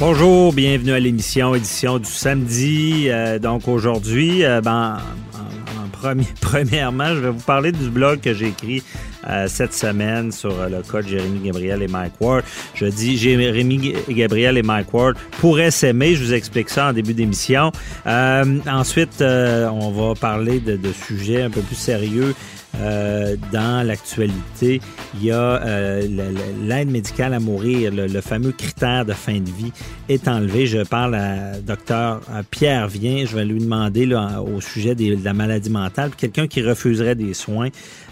Bonjour, bienvenue à l'émission, édition du samedi. Euh, donc aujourd'hui, euh, ben, premièrement, je vais vous parler du blog que j'ai écrit euh, cette semaine sur le cas de Jérémy Gabriel et Mike Ward. Je dis Jérémy Gabriel et Mike Ward pourraient s'aimer. Je vous explique ça en début d'émission. Ensuite, on va parler de sujets un peu plus sérieux. Euh, dans l'actualité, il y a euh, l'aide médicale à mourir, le, le fameux critère de fin de vie est enlevé. Je parle à docteur Pierre Vien. Je vais lui demander là, au sujet des- de la maladie mentale, quelqu'un qui refuserait des soins.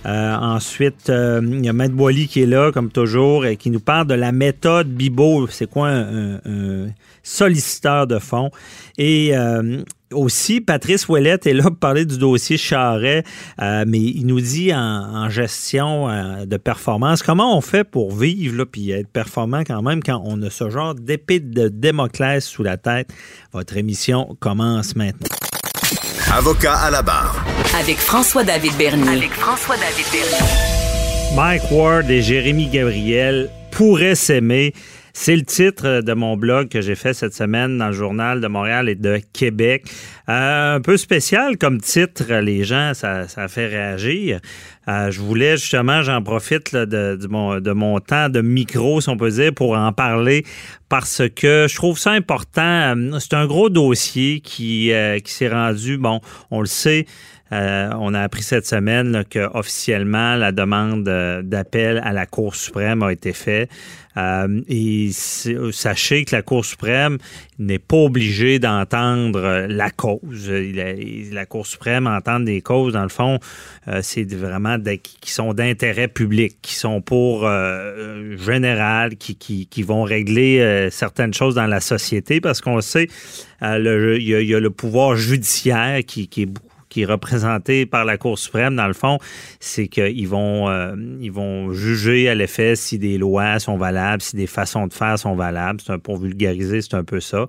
Euh, ensuite, euh, il y a Maître Boily qui est là, comme toujours, et qui nous parle de la méthode Bibo. C'est quoi un, un- un solliciteur de fonds? Et euh, aussi, Patrice Ouellette est là pour parler du dossier Charret, euh, mais il nous dit en, en gestion euh, de performance, comment on fait pour vivre là, puis être performant quand même quand on a ce genre d'épée de Démoclès sous la tête. Votre émission commence maintenant. Avocat à la barre. Avec François-David Bernier. Avec François-David Bernier. Mike Ward et Jérémy Gabriel pourraient s'aimer. C'est le titre de mon blog que j'ai fait cette semaine dans le journal de Montréal et de Québec. Euh, un peu spécial comme titre, les gens, ça, ça fait réagir. Euh, je voulais justement, j'en profite de, de mon, de mon temps de micro, si on peut dire, pour en parler parce que je trouve ça important. Euh, C'est un gros dossier qui, euh, qui s'est rendu, bon, on le sait, euh, on a appris cette semaine là, que officiellement la demande euh, d'appel à la Cour suprême a été faite. Euh, et sachez que la Cour suprême n'est pas obligée d'entendre la cause. La, Cour suprême entend des causes, dans le fond, c'est vraiment qui sont d'intérêt public, qui sont pour général, qui, vont régler certaines choses dans la société, parce qu'on sait, il y a le pouvoir judiciaire qui, qui est beaucoup qui est représenté par la Cour suprême, dans le fond, c'est qu'ils vont, euh, vont juger à l'effet si des lois sont valables, si des façons de faire sont valables. Un pour vulgariser, c'est un peu ça.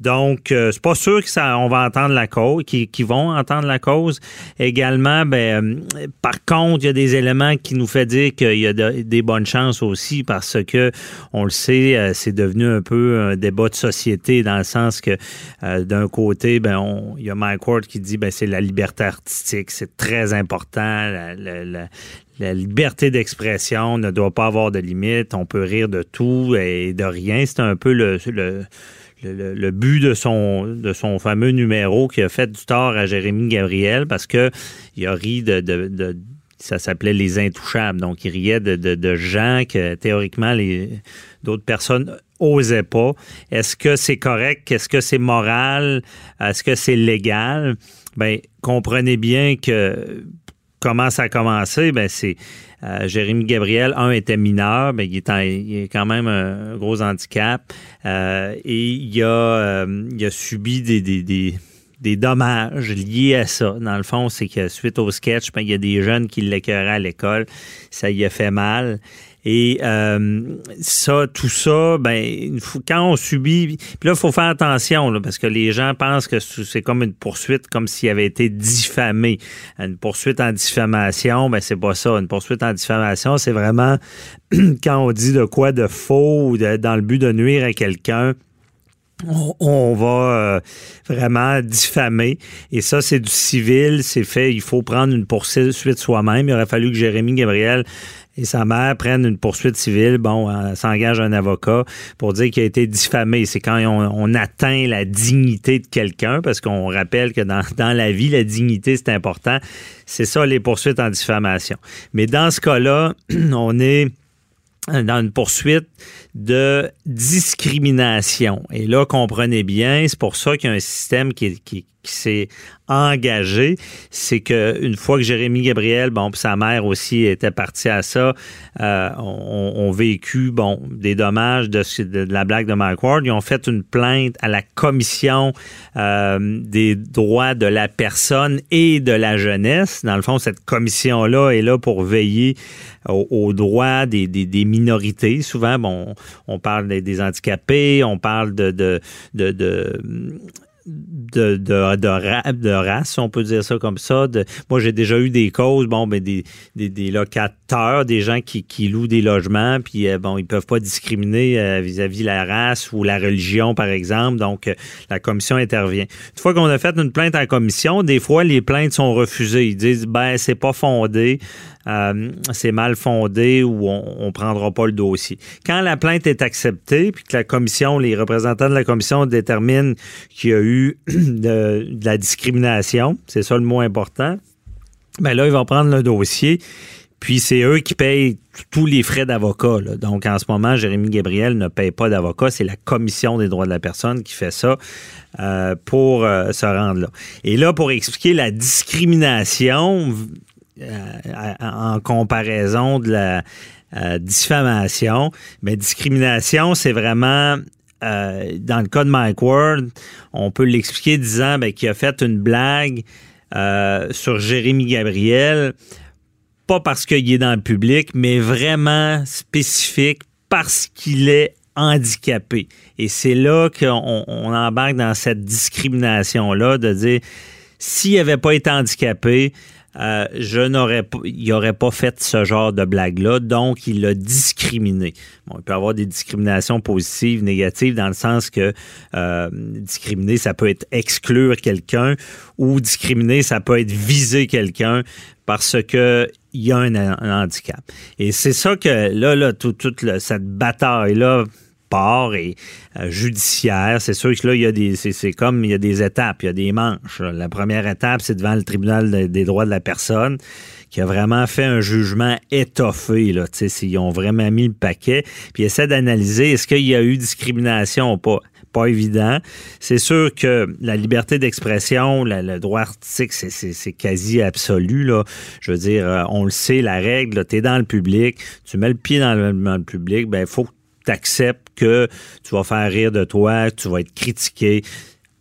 Donc, euh, c'est pas sûr que ça, on va entendre la cause, qu'ils qu'ils vont entendre la cause. Également, ben, euh, par contre, il y a des éléments qui nous fait dire qu'il y a de- des bonnes chances aussi parce que on le sait, euh, c'est devenu un peu un débat de société dans le sens que d'un côté, ben, on- il y a Mike Ward qui dit ben c'est la liberté artistique, c'est très important, la, liberté d'expression ne doit pas avoir de limite, on peut rire de tout et de rien. C'est un peu le, le le, but de son, de son fameux numéro qui a fait du tort à Jérémy Gabriel parce que il a ri de, de- ça s'appelait les intouchables. Donc, il riait de, de- gens que théoriquement d'autres personnes osaient pas. Est-ce que c'est correct? Est-ce que c'est moral? Est-ce que c'est légal? Ben, comprenez bien que comment ça a commencé, ben c'est euh, Jérémy Gabriel, un était mineur, mais il est, en- il est quand même un gros handicap euh, et il a, euh, a subi des dommages liés à ça. Dans le fond, c'est que suite au sketch, ben, il y a des jeunes qui l'écœuraient à l'école, ça y a fait mal. Et euh, ça, tout ça, ben, quand on subit, puis là, il faut faire attention, parce que les gens pensent que c'est comme une poursuite, comme s'il avait été diffamé. Une poursuite en diffamation, ben, c'est pas ça. Une poursuite en diffamation, c'est vraiment quand on dit de quoi de faux ou dans le but de nuire à quelqu'un on, on va euh, vraiment diffamer. Et ça, c'est du civil, c'est fait. Il faut prendre une poursuite soi-même. Il aurait fallu que Jérémy Gabriel et sa mère prennent une poursuite civile. Bon, euh, s'engage un avocat pour dire qu'il a été diffamé. C'est quand on, atteint la dignité de quelqu'un, parce qu'on rappelle que dans, la vie, la dignité, c'est important. C'est ça, les poursuites en diffamation. Mais dans ce cas-là, on est dans une poursuite de discrimination. Et là, comprenez bien, c'est pour ça qu'il y a un système qui qui s'est engagé, c'est que une fois que Jérémy Gabriel, bon, puis sa mère aussi était partie à ça, euh, ont, vécu bon des dommages de, de, la blague de Mike Ward. Ils ont fait une plainte à la commission euh, des droits de la personne et de la jeunesse. Dans le fond, cette commission-là est là pour veiller aux, droits des, des, des, minorités. Souvent, bon, on parle des, des handicapés, on parle de, de, de, de de, de, de, race, on peut dire ça comme ça. moi, j'ai déjà eu des causes, bon, ben, des, des, des locateurs, des gens qui, qui, louent des logements, puis euh, bon, ils peuvent pas discriminer euh, vis-à-vis la race ou la religion, par exemple. Donc, euh, la commission intervient. Une fois qu'on a fait une plainte en commission, des fois, les plaintes sont refusées. Ils disent, ben, c'est pas fondé. Euh, c'est mal fondé ou on ne prendra pas le dossier. Quand la plainte est acceptée, puis que la commission, les représentants de la commission déterminent qu'il y a eu de, la discrimination, c'est ça le mot important, bien là, ils vont prendre le dossier. Puis c'est eux qui payent tous les frais d'avocat. Donc en ce moment, Jérémy Gabriel ne paye pas d'avocat. C'est la Commission des droits de la personne qui fait ça euh, pour euh, se rendre là. Et là, pour expliquer la discrimination, en comparaison de la euh, diffamation. Mais discrimination, c'est vraiment euh, dans le cas de Mike Ward, on peut l'expliquer disant ben, qu'il a fait une blague sur Jérémy Gabriel, pas parce qu'il est dans le public, mais vraiment spécifique parce qu'il est handicapé. Et c'est là qu'on on embarque dans cette discrimination-là de dire s'il n'avait pas été handicapé, euh, je n'aurais pas, il aurait pas fait ce genre de blague-là, donc il l'a discriminé. Bon, il peut y avoir des discriminations positives, négatives, dans le sens que euh, discriminer, ça peut être exclure quelqu'un, ou discriminer, ça peut être viser quelqu'un parce que il y a un, handicap. Et c'est ça que là, là, toute cette bataille-là et euh, judiciaire. C'est sûr que là, il y a des, c'est, comme il y a des étapes, il y a des manches. La première étape, c'est devant le tribunal des droits de la personne qui a vraiment fait un jugement étoffé. Là, ils ont vraiment mis le paquet, puis essaie d'analyser est-ce qu'il y a eu discrimination ou pas? Pas évident. C'est sûr que la liberté d'expression, le droit artistique, c'est quasi absolu. Là. Je veux dire, euh, on le sait, la règle, tu es dans le public, tu mets le pied dans le, dans le public, ben il faut que tu acceptes que tu vas faire rire de toi, que tu vas être critiqué.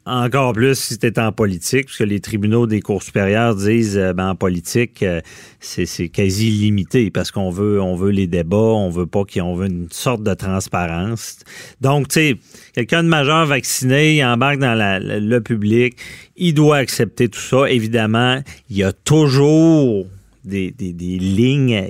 Encore plus si tu es en politique, parce que les tribunaux des cours supérieurs disent euh, ben, en politique, euh, c'est quasi limité parce qu'on veut, on veut les débats, on veut pas qu'on veut une sorte de transparence. Donc, tu sais, quelqu'un de majeur vacciné, il embarque dans le public, il doit accepter tout ça. Évidemment, il y a toujours des, des, lignes.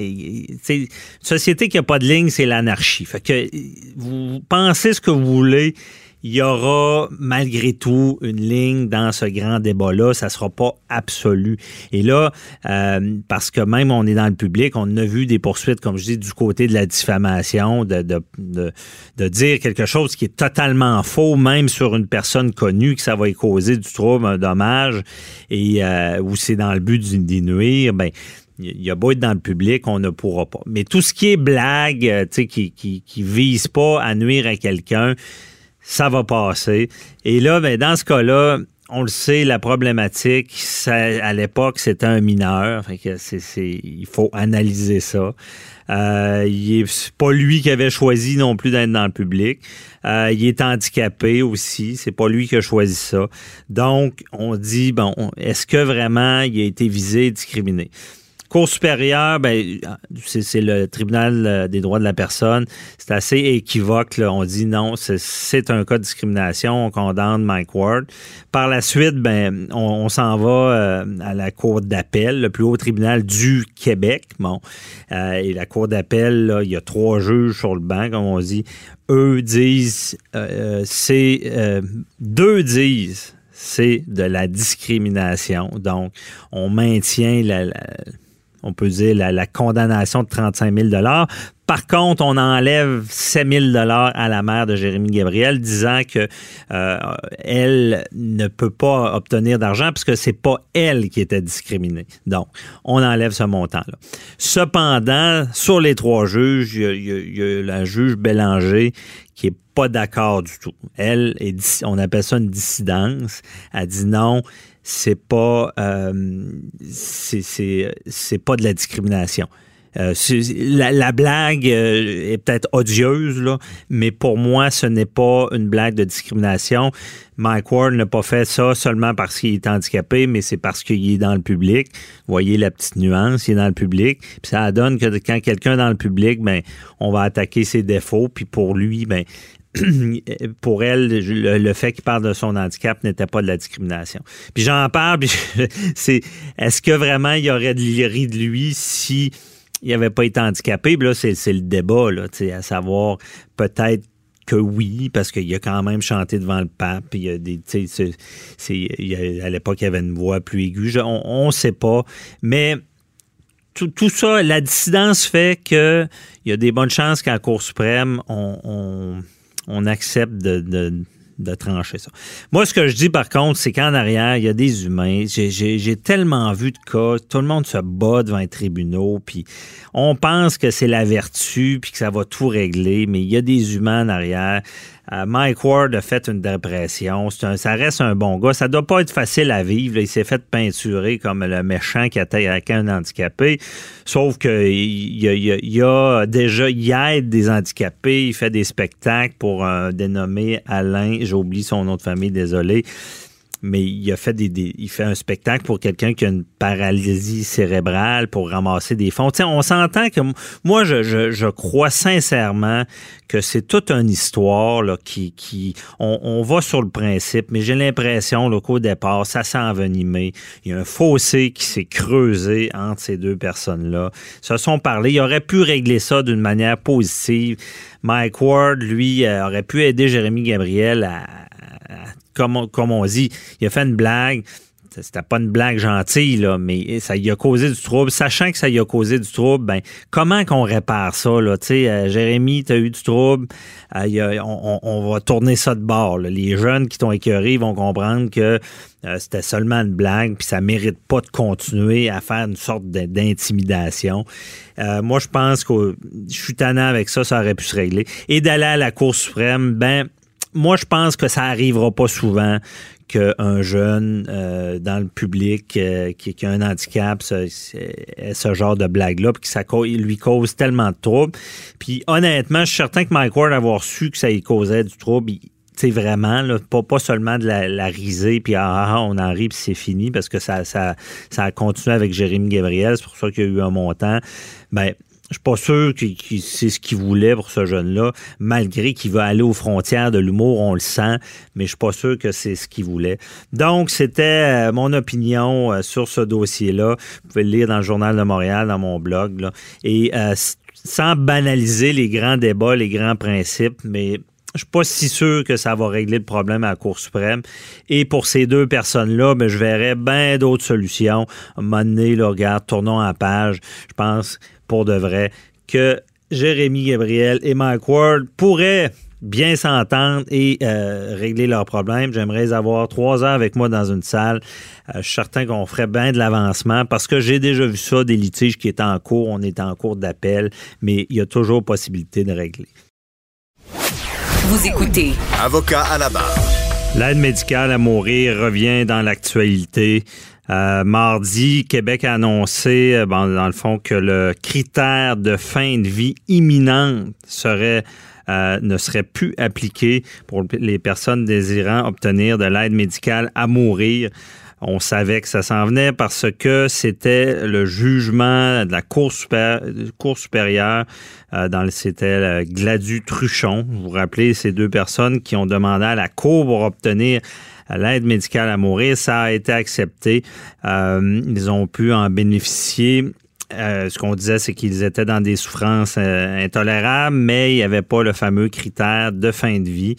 Une société qui n'a pas de ligne, c'est l'anarchie. Fait que vous pensez ce que vous voulez, il y aura malgré tout une ligne dans ce grand débat-là. Ça sera pas absolu. Et là, euh, parce que même on est dans le public, on a vu des poursuites, comme je dis, du côté de la diffamation, de, de, de, dire quelque chose qui est totalement faux, même sur une personne connue, que ça va causer du trouble, un dommage, et euh, où c'est dans le but d'y nuire. Ben, il y a beau être dans le public, on ne pourra pas. Mais tout ce qui est blague, euh, tu sais, qui, qui, vise pas à nuire à quelqu'un, ça va passer. Et là, ben, dans ce cas-là, on le sait, la problématique, à l'époque, c'était un mineur. Que il faut analyser ça. Euh, il c'est pas lui qui avait choisi non plus d'être dans le public. Euh, il est handicapé aussi. C'est pas lui qui a choisi ça. Donc, on dit, bon, est-ce que vraiment il a été visé, discriminé? Cour supérieure, ben, c'est le tribunal euh, des droits de la personne. C'est assez équivoque. On dit non, c'est un cas de discrimination. On condamne Mike Ward. Par la suite, ben, on, s'en va euh, à la Cour d'appel, le plus haut tribunal du Québec. Bon, euh, et la Cour d'appel, il y a trois juges sur le banc, comme on dit. Eux disent, c'est deux disent c'est de la discrimination. Donc, on maintient la, on peut dire, la, condamnation de 35 000 par contre, on enlève 7 000 à la mère de Jérémy Gabriel, disant que euh, elle ne peut pas obtenir d'argent puisque c'est pas elle qui était discriminée. Donc, on enlève ce montant-là. Cependant, sur les trois juges, il y a, la juge Bélanger qui est pas d'accord du tout. Elle, est, on appelle ça une dissidence. Elle dit non, c'est pas euh, c'est pas de la discrimination. Euh, la, blague euh, est peut-être odieuse, là, mais pour moi, ce n'est pas une blague de discrimination. Mike Ward n'a pas fait ça seulement parce qu'il est handicapé, mais c'est parce qu'il est dans le public. Vous voyez la petite nuance, il est dans le public. Puis ça donne que quand quelqu'un est dans le public, ben, on va attaquer ses défauts. Puis pour lui, ben, pour elle, le, fait qu'il parle de son handicap n'était pas de la discrimination. Puis j'en parle, c'est est-ce que vraiment il y aurait de l'iri de lui si il n'avait pas été handicapé? Puis là, c'est le débat, là, à savoir peut-être que oui, parce qu'il a quand même chanté devant le pape. Il y a des, c'est, à l'époque, il y avait une voix plus aiguë. on ne sait pas. Mais tout, ça, la dissidence fait qu'il y a des bonnes chances la Cour suprême, on accepte de, trancher ça. Moi, ce que je dis par contre, c'est qu'en arrière, il y a des humains. J'ai tellement vu de cas, tout le monde se bat devant les tribunaux, puis on pense que c'est la vertu, puis que ça va tout régler, mais il y a des humains en arrière. Euh, Mike Ward a fait une dépression. ça reste un bon gars. Ça doit pas être facile à vivre. Il s'est fait peinturer comme le méchant qui attaque un handicapé. Sauf que il, y a, déjà, il aide des handicapés. Il fait des spectacles pour un dénommé Alain. J'oublie son nom de famille, désolé mais il a fait des, il fait un spectacle pour quelqu'un qui a une paralysie cérébrale pour ramasser des fonds. on s'entend que moi, je, je, crois sincèrement que c'est toute une histoire là, qui, qui on, va sur le principe, mais j'ai l'impression qu'au départ, ça s'est envenimé. Il y a un fossé qui s'est creusé entre ces deux personnes-là. Se sont parlé. Il aurait pu régler ça d'une manière positive. Mike Ward, lui, euh, aurait pu aider Jérémy Gabriel à, comme, on dit, il a fait une blague c'était pas une blague gentille, là, mais ça y a causé du trouble. Sachant que ça y a causé du trouble, ben, comment qu'on répare ça, là? Tu euh, Jérémy, t'as eu du trouble, euh, on, va tourner ça de bord. Les jeunes qui t'ont écœuré vont comprendre que euh, c'était seulement une blague, puis ça mérite pas de continuer à faire une sorte d'intimidation. moi, je pense que je suis tannant avec ça, ça aurait pu se régler. Et d'aller à la Cour suprême, ben, moi, je pense que ça arrivera pas souvent qu'un jeune euh, dans le public euh, qui, a un handicap ait ce genre de blague-là, puis que ça lui cause tellement de troubles. Puis honnêtement, je suis certain que Mike Ward, avoir su que ça lui causait du trouble, c'est vraiment, pas, seulement de la, risée, puis ah, ah, ah, on en rit, puis c'est fini, parce que ça, ça, ça a continué avec Jérémy Gabriel, c'est pour ça qu'il y a eu un montant. Ben, je suis pas sûr que, c'est ce qu'il voulait pour ce jeune-là, malgré qu'il veut aller aux frontières de l'humour, on le sent, mais je suis pas sûr que c'est ce qu'il voulait. Donc, c'était euh, mon opinion euh, sur ce dossier-là. Vous pouvez le lire dans le Journal de Montréal, dans mon blog. Et euh, sans banaliser les grands débats, les grands principes, mais je suis pas si sûr que ça va régler le problème à la Cour suprême. Et pour ces deux personnes-là, ben, je verrais bien d'autres solutions. À un moment donné, là, regarde, tournons à page. Je pense pour de vrai, que Jérémy Gabriel et Mike Ward pourraient bien s'entendre et euh, régler leurs problèmes. J'aimerais avoir trois heures avec moi dans une salle. Euh, je suis certain qu'on ferait bien de l'avancement parce que j'ai déjà vu ça, des litiges qui étaient en cours. On est en cours d'appel, mais il y a toujours possibilité de régler. Vous écoutez. Avocat à la barre. L'aide médicale à mourir revient dans l'actualité. Euh, mardi, Québec a annoncé, euh, dans le fond, que le critère de fin de vie imminente serait euh, ne serait plus appliqué pour les personnes désirant obtenir de l'aide médicale à mourir. On savait que ça s'en venait parce que c'était le jugement de la Cour, supérieure. dans c'était Gladu Truchon. Vous vous rappelez ces deux personnes qui ont demandé à la Cour pour obtenir l'aide médicale à mourir. Ça a été accepté. Euh, ils ont pu en bénéficier. Euh, ce qu'on disait, c'est qu'ils étaient dans des souffrances euh, intolérables, mais il n'y avait pas le fameux critère de fin de vie.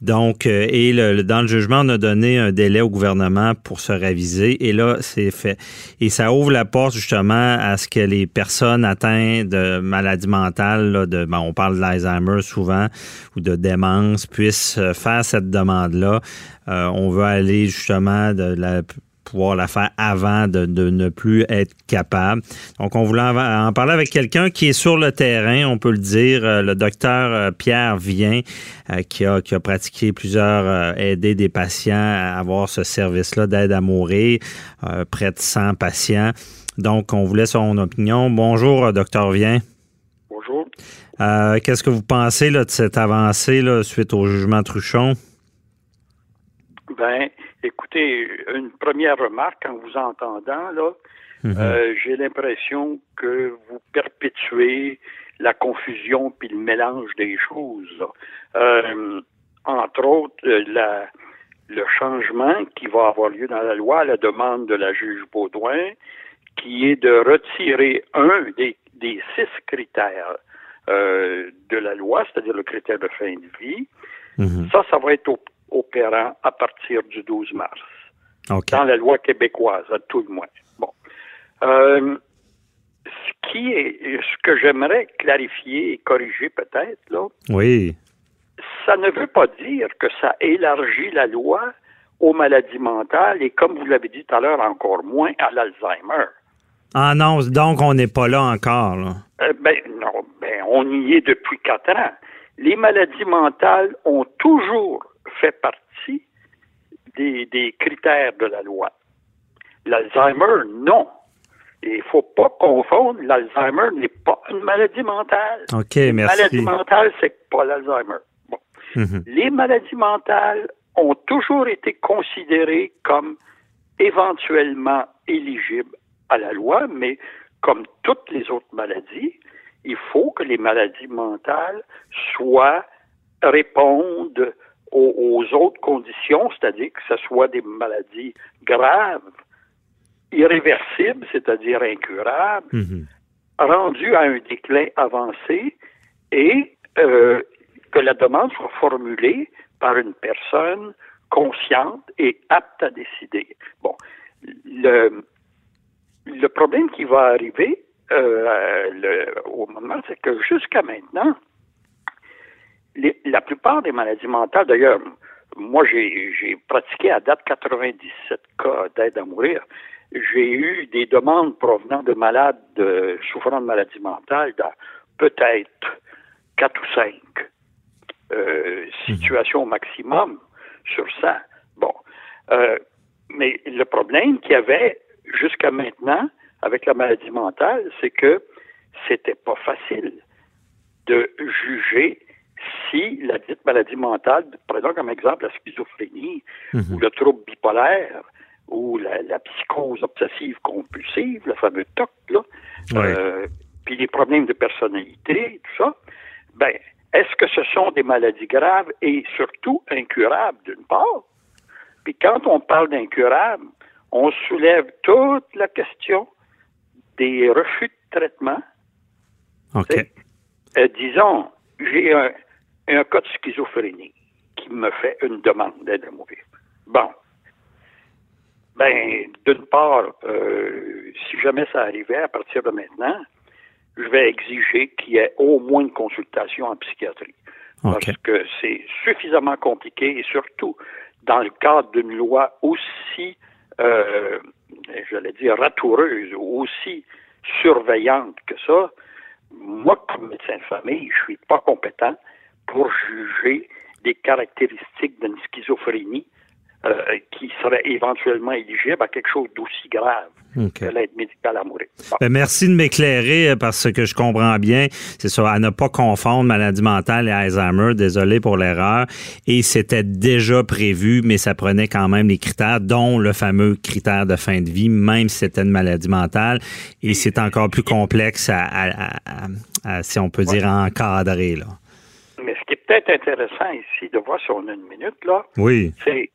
Donc, euh, et le, dans le jugement, on a donné un délai au gouvernement pour se réviser. Et là, c'est fait. Et ça ouvre la porte justement à ce que les personnes atteintes de maladies mentales, de, on parle d'Alzheimer souvent, ou de démence, puissent faire cette demande-là. On veut aller justement de la pouvoir la faire avant de, ne plus être capable. Donc, on voulait en, parler avec quelqu'un qui est sur le terrain, on peut le dire, euh, le docteur euh, Pierre Vien, euh, qui, a, qui a pratiqué plusieurs, aider des patients à avoir ce service-là d'aide à mourir, près de 100 patients. Donc, on voulait son opinion. Bonjour, docteur Vien. Bonjour. Qu'est-ce que vous pensez là, de cette avancée là, suite au jugement Truchon? Ben, écoutez, une première remarque en vous entendant, là, mhm. euh, j'ai l'impression que vous perpétuez la confusion puis le mélange des choses. Euh, entre autres, la, le changement qui va avoir lieu dans la loi à la demande de la juge Baudouin, qui est de retirer un des, des six critères euh, de la loi, c'est-à-dire le critère de fin de vie. Mhm. Ça, ça va être au opérant à partir du 12 mars. Dans la loi québécoise, à tout le moins. Bon. Euh, ce qui est, ce que j'aimerais clarifier et corriger peut-être, là. Oui. Ça ne veut pas dire que ça élargit la loi aux maladies mentales et, comme vous l'avez dit tout à l'heure, encore moins à l'Alzheimer. Ah non, donc on n'est pas là encore. Là. Euh, ben non, ben on y est depuis quatre ans. Les maladies mentales ont toujours fait partie des, critères de la loi. L'Alzheimer, non. Il ne faut pas confondre, l'Alzheimer n'est pas une maladie mentale. OK, merci. Une maladie mentale, c'est pas l'Alzheimer. Mhm. Les maladies mentales ont toujours été considérées comme éventuellement éligibles à la loi, mais comme toutes les autres maladies, il faut que les maladies mentales soient répondent aux, autres conditions, c'est-à-dire que ce soit des maladies graves, irréversibles, c'est-à-dire incurables, mhm. rendues à un déclin avancé et euh, que la demande soit formulée par une personne consciente et apte à décider. Bon, le, le problème qui va arriver euh, le, au moment, c'est que jusqu'à maintenant, la plupart des maladies mentales, d'ailleurs, moi, j'ai pratiqué à date 97 cas d'aide à mourir. J'ai eu des demandes provenant de malades souffrant de maladies mentales dans peut-être 4 ou 5 euh, situations au maximum sur ça. Bon. Euh, mais le problème qu'il y avait jusqu'à maintenant avec la maladie mentale, c'est que c'était pas facile de juger si la dite maladie mentale, prenons comme exemple la schizophrénie ou le trouble bipolaire ou la, psychose obsessive compulsive, le fameux TOC, là, euh, puis les problèmes de personnalité, tout ça, ben, est-ce que ce sont des maladies graves et surtout incurables d'une part? Puis quand on parle d'incurables, on soulève toute la question des refus de traitement. OK. Euh, disons, j'ai un, un cas de schizophrénie qui me fait une demande d'aide à mourir. Bon. Ben, d'une part, euh, si jamais ça arrivait à partir de maintenant, je vais exiger qu'il y ait au moins une consultation en psychiatrie. Parce que c'est suffisamment compliqué et surtout dans le cadre d'une loi aussi, euh, j'allais dire, ratoureuse, aussi surveillante que ça, moi, comme médecin de famille, je suis pas compétent pour juger des caractéristiques d'une schizophrénie euh, qui serait éventuellement éligible à quelque chose d'aussi grave que l'aide médicale à mourir. Ben, merci de m'éclairer euh, parce que je comprends bien. C'est ça, à ne pas confondre maladie mentale et Alzheimer. Désolé pour l'erreur. Et c'était déjà prévu, mais ça prenait quand même les critères, dont le fameux critère de fin de vie, même si c'était une maladie mentale. Et c'est encore plus complexe à, si on peut dire, encadrer. Là. Mais ce qui est peut-être intéressant ici de voir si on a une minute, là, oui. c'est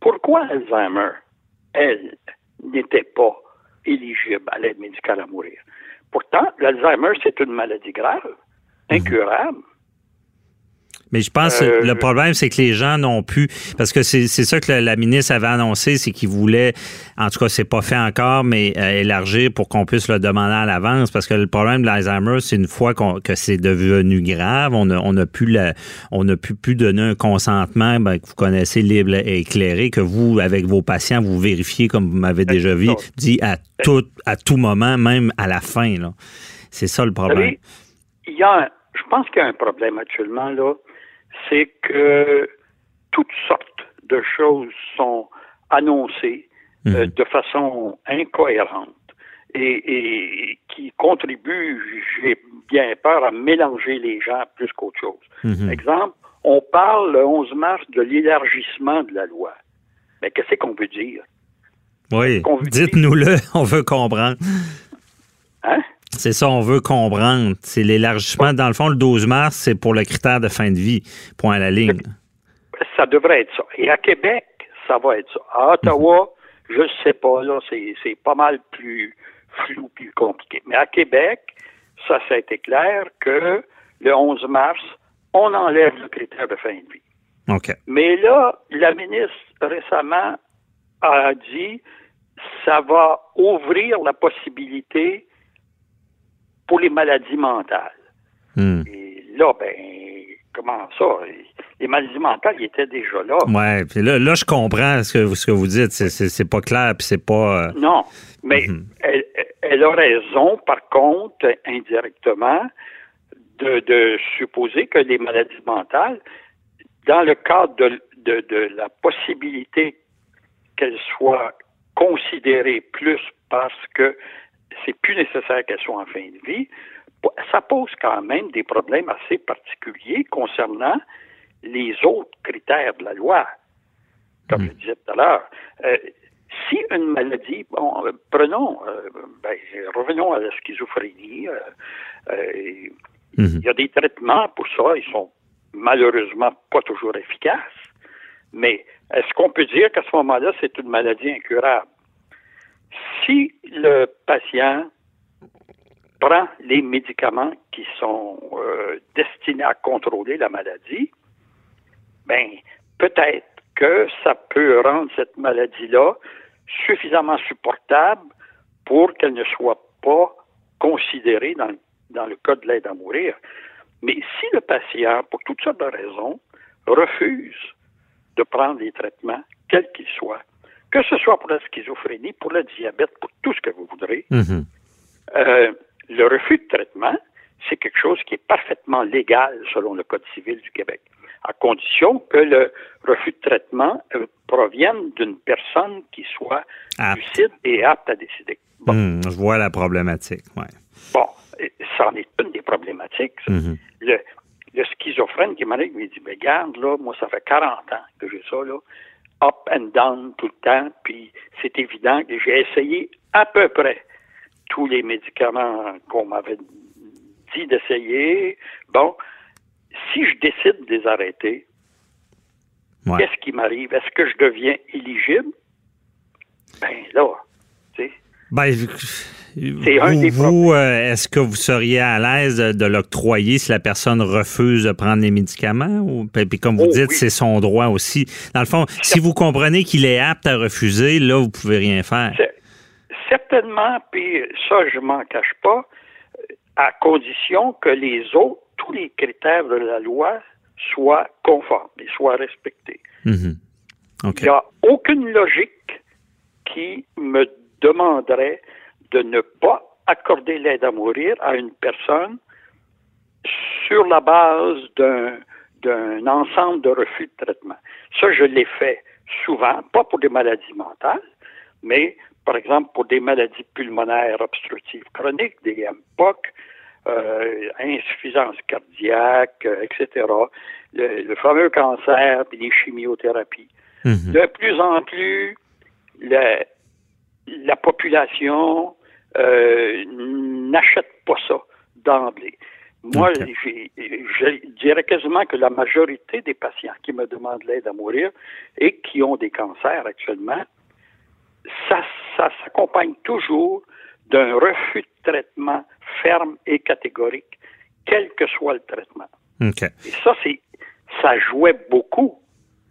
pourquoi Alzheimer, elle, n'était pas éligible à l'aide médicale à mourir? Pourtant, l'Alzheimer, c'est une maladie grave, incurable. Mais je pense que le problème, c'est que les gens n'ont pu, parce que c'est ça que la, ministre avait annoncé, c'est qu'il voulait, en tout cas, c'est pas fait encore, mais élargir pour qu'on puisse le demander à l'avance, parce que le problème de l'Alzheimer, c'est une fois que c'est devenu grave, on a, on a pu la, on a pu plus donner un consentement ben, que vous connaissez libre et éclairé, que vous, avec vos patients, vous vérifiez, comme vous m'avez déjà vu, dit à tout, à tout moment, même à la fin. C'est ça le problème. il y a, je pense qu'il y a un problème actuellement, là c'est que toutes sortes de choses sont annoncées euh, mhm. de façon incohérente et, qui contribuent, j'ai bien peur, à mélanger les gens plus qu'autre chose. Mhm. Exemple, on parle le 11 mars de l'élargissement de la loi. Mais qu'est-ce qu'on veut dire? Oui, dites-nous-le, on veut comprendre. Hein? C'est ça, on veut comprendre. C'est l'élargissement. Dans le fond, le 12 mars, c'est pour le critère de fin de vie. Point à la ligne. Ça devrait être ça. Et à Québec, ça va être ça. À Ottawa, je ne sais pas, là, c'est pas mal plus flou, plus compliqué. Mais à Québec, ça, ça a été clair que le 11 mars, on enlève le critère de fin de vie. OK. Mais là, la ministre récemment a dit ça va ouvrir la possibilité pour les maladies mentales. Hmm. Et là, ben, comment ça? Les maladies mentales, ils étaient déjà là. Oui, puis là, là, je comprends ce que, ce que vous dites. C'est pas clair, puis c'est pas. Euh, non, mais hmm. elle, elle, a raison, par contre, indirectement, de, de, supposer que les maladies mentales, dans le cadre de, de, de la possibilité qu'elles soient considérées plus parce que c'est plus nécessaire qu'elles soient en fin de vie, ça pose quand même des problèmes assez particuliers concernant les autres critères de la loi. Comme hmm. je disais tout à l'heure, euh, si une maladie, bon, euh, prenons, euh, ben, revenons à la schizophrénie, hmm. il y a des traitements pour ça, ils sont malheureusement pas toujours efficaces, mais est-ce qu'on peut dire qu'à ce moment-là, c'est une maladie incurable? Si le patient prend les médicaments qui sont euh, destinés à contrôler la maladie, ben peut-être que ça peut rendre cette maladie-là suffisamment supportable pour qu'elle ne soit pas considérée dans, dans le cas de l'aide à mourir. Mais si le patient, pour toutes sortes de raisons, refuse de prendre les traitements, quels qu'ils soient, que ce soit pour la schizophrénie, pour le diabète, pour tout ce que vous voudrez, mhm. euh, le refus de traitement, c'est quelque chose qui est parfaitement légal selon le Code civil du Québec, à condition que le refus de traitement euh, provienne d'une personne qui soit lucide et apte à décider. Hmm, je vois la problématique, ouais. Bon, ça en est une des problématiques. Mhm. Le, le schizophrène qui m'a dit, mais garde, là, moi, ça fait 40 ans que j'ai ça, là up and down tout le temps, puis c'est évident que j'ai essayé à peu près tous les médicaments qu'on m'avait dit d'essayer. Bon, si je décide de les arrêter, qu'est-ce qui m'arrive? Est-ce que je deviens éligible? Ben là, tu sais. Ben, vous, euh, est-ce que vous seriez à l'aise de, l'octroyer si la personne refuse de prendre les médicaments? Ou, puis comme vous oh, dites, c'est son droit aussi. Dans le fond, si vous comprenez qu'il est apte à refuser, là, vous pouvez rien faire. Certainement, puis ça, je m'en cache pas, à condition que les autres, tous les critères de la loi soient conformes et soient respectés. Mm-hmm. Il n'y a aucune logique qui me demanderait de ne pas accorder l'aide à mourir à une personne sur la base d'un ensemble de refus de traitement. Ça, je l'ai fait souvent, pas pour des maladies mentales, mais par exemple pour des maladies pulmonaires obstructives chroniques, des MPOC, euh, insuffisance cardiaque, euh, etc., le, fameux cancer, puis les chimiothérapies. Mm-hmm. De plus en plus, la, la population euh, n'achète pas ça d'emblée. Moi, je dirais quasiment que la majorité des patients qui me demandent l'aide à mourir et qui ont des cancers actuellement, ça, ça s'accompagne toujours d'un refus de traitement ferme et catégorique, quel que soit le traitement. Et ça, c'est ça jouait beaucoup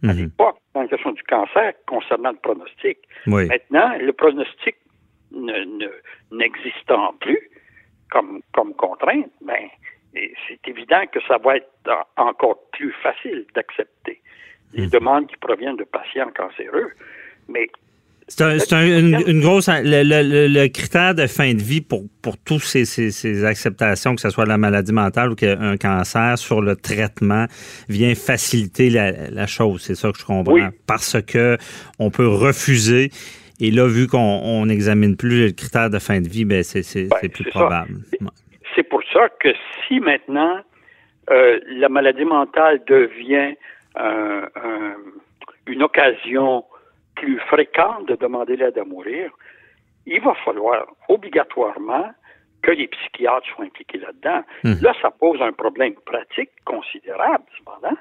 à l'époque dans la question du cancer concernant le pronostic. Maintenant, le pronostic n'existant plus comme, comme contrainte, ben, c'est évident que ça va être encore plus facile d'accepter les demandes qui proviennent de patients cancéreux. Mais c'est une, grosse. Le, critère de fin de vie pour, pour tous ces, ces, acceptations, que ce soit la maladie mentale ou un cancer, sur le traitement, vient faciliter la, chose. C'est ça que je comprends. Parce que on peut refuser. Et là, vu qu'on n'examine plus le critère de fin de vie, ben c'est ben, plus probable. C'est pour ça que si maintenant euh, la maladie mentale devient une occasion plus fréquente de demander l'aide à mourir, il va falloir obligatoirement que les psychiatres soient impliqués là-dedans. Mhm. Là, ça pose un problème pratique considérable, cependant.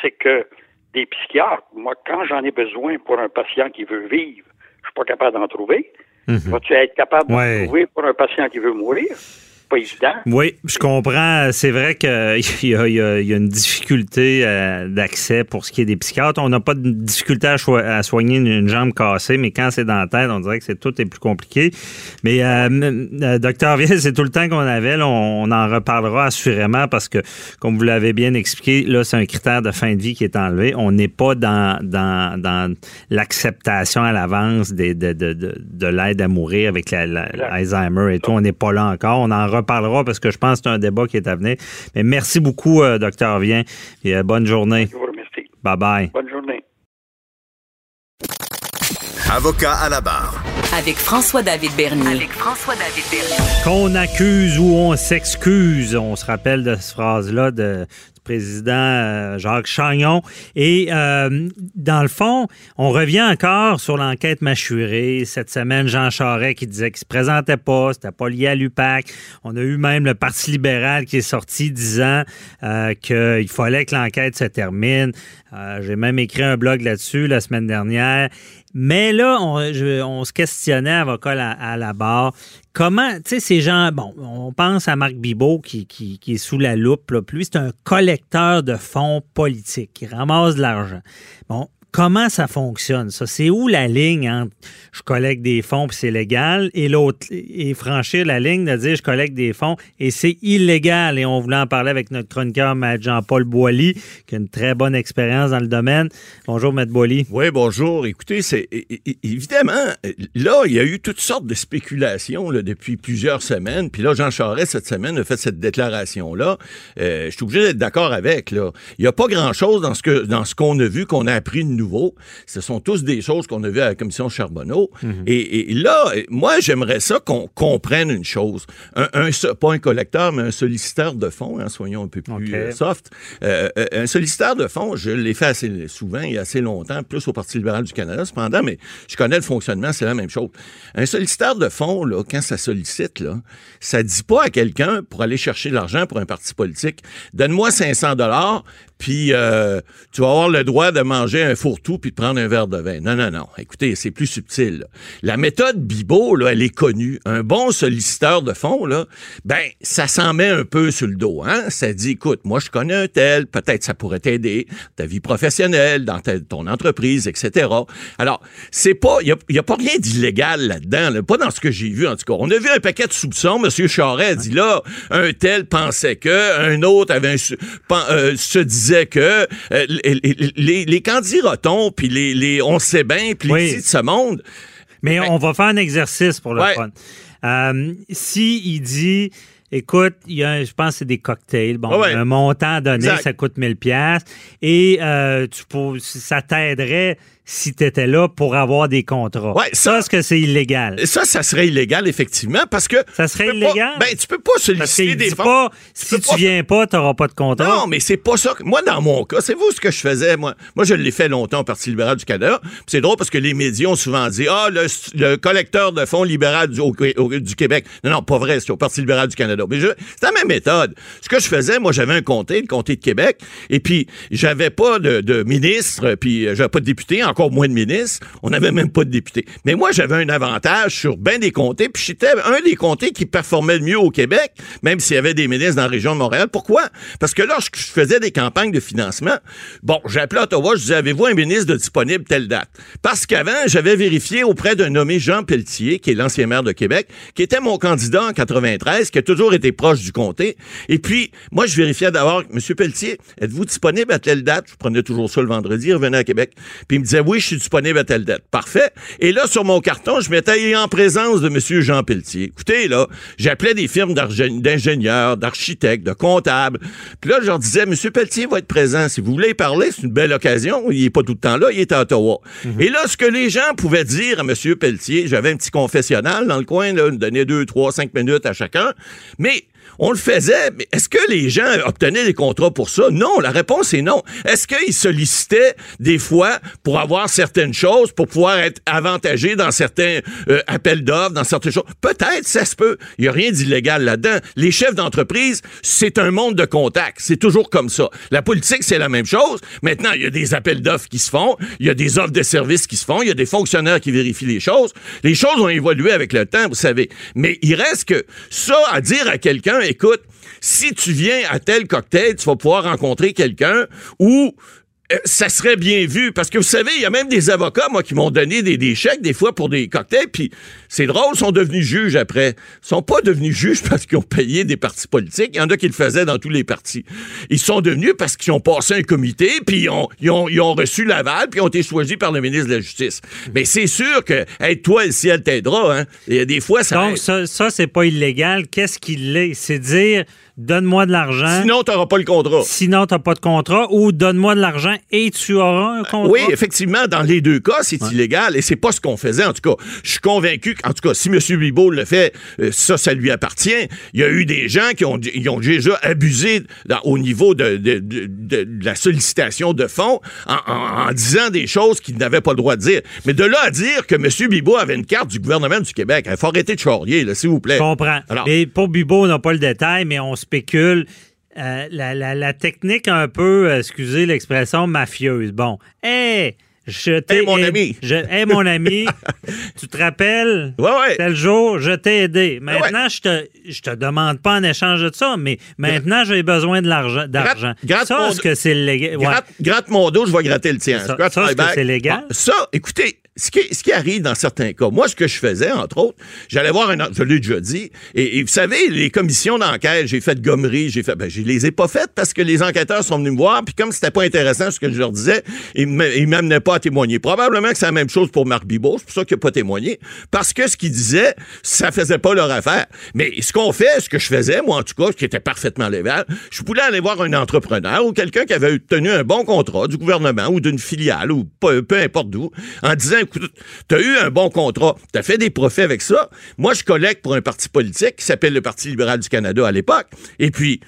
C'est que des psychiatres, moi, quand j'en ai besoin pour un patient qui veut vivre, je suis pas capable d'en trouver. Mhm. Vas-tu être capable d'en trouver pour un patient qui veut mourir? Pas évident. Oui, je comprends. C'est vrai qu'il y, y, a une difficulté euh, d'accès pour ce qui est des psychiatres. On n'a pas de difficulté à, soigner une, jambe cassée, mais quand c'est dans la tête, on dirait que c'est tout est plus compliqué. Mais euh, euh docteur Vielle, c'est tout le temps qu'on avait. on, en reparlera assurément parce que, comme vous l'avez bien expliqué, là, c'est un critère de fin de vie qui est enlevé. On n'est pas dans, dans, dans l'acceptation à l'avance de, de, de, de l'aide à mourir avec l'Alzheimer et tout. On n'est pas là encore. On en reparlera parce que je pense que c'est un débat qui est à venir. Mais merci beaucoup, euh, docteur Vien. Et euh, bonne journée. Je vous remercie. Bye bye. Bonne journée. Avocat à la barre. Avec François-David Bernier. Avec François-David Bernier. Qu'on accuse ou on s'excuse. On se rappelle de cette phrase-là de, président euh, Jacques Chagnon. Et euh, dans le fond, on revient encore sur l'enquête mâchurée. Cette semaine, Jean Charest qui disait qu'il se présentait pas, c'était pas lié à l'UPAC. On a eu même le Parti libéral qui est sorti disant euh, qu'il fallait que l'enquête se termine. J'ai même écrit un blog là-dessus la semaine dernière. Mais là, on, se questionnait, avocat à, la barre, comment, tu sais, ces gens, bon, on pense à Marc Bibot qui, qui, est sous la loupe, là, lui, c'est un collecteur de fonds politiques, qui ramasse de l'argent. Bon, comment ça fonctionne, ça? C'est où la ligne entre je collecte des fonds puis c'est légal et l'autre, et franchir la ligne de dire je collecte des fonds et c'est illégal? Et on voulait en parler avec notre chroniqueur. Jean-Paul Boilly, qui a une très bonne expérience dans le domaine. Bonjour, M. Boilly. Oui, bonjour. Écoutez, c'est évidemment, là, il y a eu toutes sortes de spéculations depuis plusieurs semaines. Puis là, Jean Charest, cette semaine, a fait cette déclaration-là. Euh, je suis obligé d'être d'accord avec. Là. Il n'y a pas grand-chose dans ce que dans ce qu'on a vu, qu'on a appris nouveau ce sont tous des choses qu'on a vues à la commission Charbonneau. Mhm. et, là, moi, j'aimerais ça qu'on comprenne une chose. Un, pas un collecteur, mais un solliciteur de fonds, hein, soyons un peu plus euh, soft. Euh, euh, un solliciteur de fonds, je l'ai fait assez souvent et assez longtemps, plus au Parti libéral du Canada, cependant, mais je connais le fonctionnement, c'est la même chose. Un solliciteur de fonds, là, quand ça sollicite, là, ça dit pas à quelqu'un pour aller chercher de l'argent pour un parti politique, donne-moi 500 dollars, puis euh, tu vas avoir le droit de manger un fourre-tout puis de prendre un verre de vin. Non, non, non. Écoutez, c'est plus subtil. La méthode Bibo, là, elle est connue. Un bon solliciteur de fonds, là, ben, ça s'en met un peu sur le dos. Hein? Ça dit, écoute, moi, je connais un tel, peut-être ça pourrait t'aider, ta vie professionnelle, dans ton entreprise, etc. Alors, c'est pas, il y a, pas rien d'illégal là-dedans, pas dans ce que j'ai vu, en tout cas. On a vu un paquet de soupçons. M. Charest dit là, un tel pensait que, un autre avait un, euh, se disait disait que euh, les, les, candidats puis les, les, on sait bien, puis les de ce monde. Mais ben on va faire un exercice pour le fun. Euh, si il dit Écoute, il y a, je pense que c'est des cocktails. Bon, un montant donné, ça coûte 1000 pièces et euh, tu peux, ça t'aiderait si tu étais là pour avoir des contrats. Ouais, ça, est-ce que c'est illégal? Ça, ça serait illégal, effectivement, parce que. Ça serait illégal? ben, tu peux pas solliciter des fonds. Si tu, viens pas, tu n'auras pas de contrat. Non, mais c'est pas ça. Moi, dans mon cas, c'est vous ce que je faisais, moi. Moi, je l'ai fait longtemps au Parti libéral du Canada. C'est drôle parce que les médias ont souvent dit, ah, le, collecteur de fonds libéral du, du, Québec. Non, non, pas vrai, c'est au Parti libéral du Canada. Mais c'est la même méthode. Ce que je faisais, moi, j'avais un comté, le comté de Québec, et puis j'avais pas de, de ministre, puis j'avais pas de député, en encore moins de ministres, on n'avait même pas de députés. Mais moi, j'avais un avantage sur bien des comtés, puis j'étais un des comtés qui performait le mieux au Québec, même s'il y avait des ministres dans la région de Montréal. Pourquoi? Parce que lorsque je faisais des campagnes de financement, bon, j'appelais Ottawa, je disais, avez-vous un ministre de disponible telle date? Parce qu'avant, j'avais vérifié auprès d'un nommé Jean Pelletier, qui est l'ancien maire de Québec, qui était mon candidat en 93, qui a toujours été proche du comté. Et puis, moi, je vérifiais d'abord, Monsieur Pelletier, êtes-vous disponible à telle date? Je prenais toujours ça le vendredi, revenais à Québec. Puis il me disait, oui, je suis disponible à telle date. Parfait. Et là, sur mon carton, je mettais en présence de Monsieur Jean Pelletier. Écoutez, là, j'appelais des firmes d'ingénieurs, d'architectes, de comptables. Puis là, je leur disais, Monsieur Pelletier va être présent. Si vous voulez parler, c'est une belle occasion. Il est pas tout le temps là, il est à Ottawa. Mhm. Et là, ce que les gens pouvaient dire à Monsieur Pelletier, j'avais un petit confessionnal dans le coin, là, me donnait deux, trois, cinq minutes à chacun. Mais on le faisait, mais est-ce que les gens obtenaient des contrats pour ça? Non, la réponse est non. Est-ce qu'ils sollicitaient des fois pour avoir certaines choses, pour pouvoir être avantagés dans certains euh, appels d'offres, dans certaines choses? Peut-être, ça se peut. Il n'y a rien d'illégal là-dedans. Les chefs d'entreprise, c'est un monde de contacts. C'est toujours comme ça. La politique, c'est la même chose. Maintenant, il y a des appels d'offres qui se font, il y a des offres de services qui se font, il y a des fonctionnaires qui vérifient les choses. Les choses ont évolué avec le temps, vous savez. Mais il reste que ça à dire à quelqu'un, écoute, si tu viens à tel cocktail, tu vas pouvoir rencontrer quelqu'un ou euh, ça serait bien vu. Parce que vous savez, il y a même des avocats, moi, qui m'ont donné des, des chèques des fois pour des cocktails, puis c'est drôle, ils sont devenus juges après. Ils sont pas devenus juges parce qu'ils ont payé des partis politiques. Il y en a qui le faisaient dans tous les partis. Ils sont devenus parce qu'ils ont passé un comité, puis ils ont, ils ont, ils ont reçu l'aval, puis ils ont été choisis par le ministre de la Justice. Mais c'est sûr que, hey, toi, le ciel t'aidera, hein. Et des fois, ça... Donc, ça, ça c'est pas illégal. Qu'est-ce qu'il l'est? C'est dire, donne-moi de l'argent. Sinon, tu n'auras pas le contrat. Sinon, tu n'as pas de contrat ou donne-moi de l'argent et tu auras un contrat? Oui, effectivement, dans les deux cas, c'est illégal et c'est pas ce qu'on faisait. En tout cas, je suis convaincu qu'en tout cas, si M. Bibeau le fait, euh, ça, ça lui appartient. Il y a eu des gens qui ont, ils ont déjà abusé dans- au niveau de, de- de- de- de la sollicitation de fonds en, en- en disant des choses qu'ils n'avaient pas le droit de dire. Mais de là à dire que M. Bibeau avait une carte du gouvernement du Québec, il faut arrêter de charrier, s'il vous plaît. Je comprends. Alors- Mais pour Bibo, on n'a pas le détail, mais on spécule. Euh, la, la- la technique un peu, euh, excusez l'expression, mafieuse. Bon, hey, je t'ai Hey, mon aidé- ami. Je, hey, mon ami, tu te rappelles? Ouais, ouais. Tel jour, je t'ai aidé. Maintenant, je te je te demande pas en échange de ça, mais maintenant, j'ai besoin de l'argent. d'argent. gratte Ça, mon- est-ce que c'est légal? Gratte, gratte mon dos, je vais gratter le tien. Ça- ça, est-ce que c'est légal? Bon, ça, écoutez, ce qui, ce qui arrive dans certains cas, moi, ce que je faisais, entre autres, j'allais voir un, je l'ai déjà dit, et, et vous savez, les commissions d'enquête, j'ai fait gommerie, j'ai fait, ben, je les ai pas faites parce que les enquêteurs sont venus me voir, puis comme c'était pas intéressant ce que je leur disais, ils me- ils m'amenaient pas à témoigner. Probablement que c'est la même chose pour Marc Bibot, c'est pour ça qu'il a pas témoigné, parce que ce qu'ils disaient, ça faisait pas leur affaire. Mais ce qu'on fait, ce que je faisais, moi, en tout cas, ce qui était parfaitement légal, je pouvais aller voir un entrepreneur ou quelqu'un qui avait obtenu un bon contrat du gouvernement ou d'une filiale ou peu, peu importe d'où, en disant, t'as eu un bon contrat, t'as fait des profits avec ça. Moi, je collecte pour un parti politique qui s'appelle le Parti libéral du Canada à l'époque. Et puis,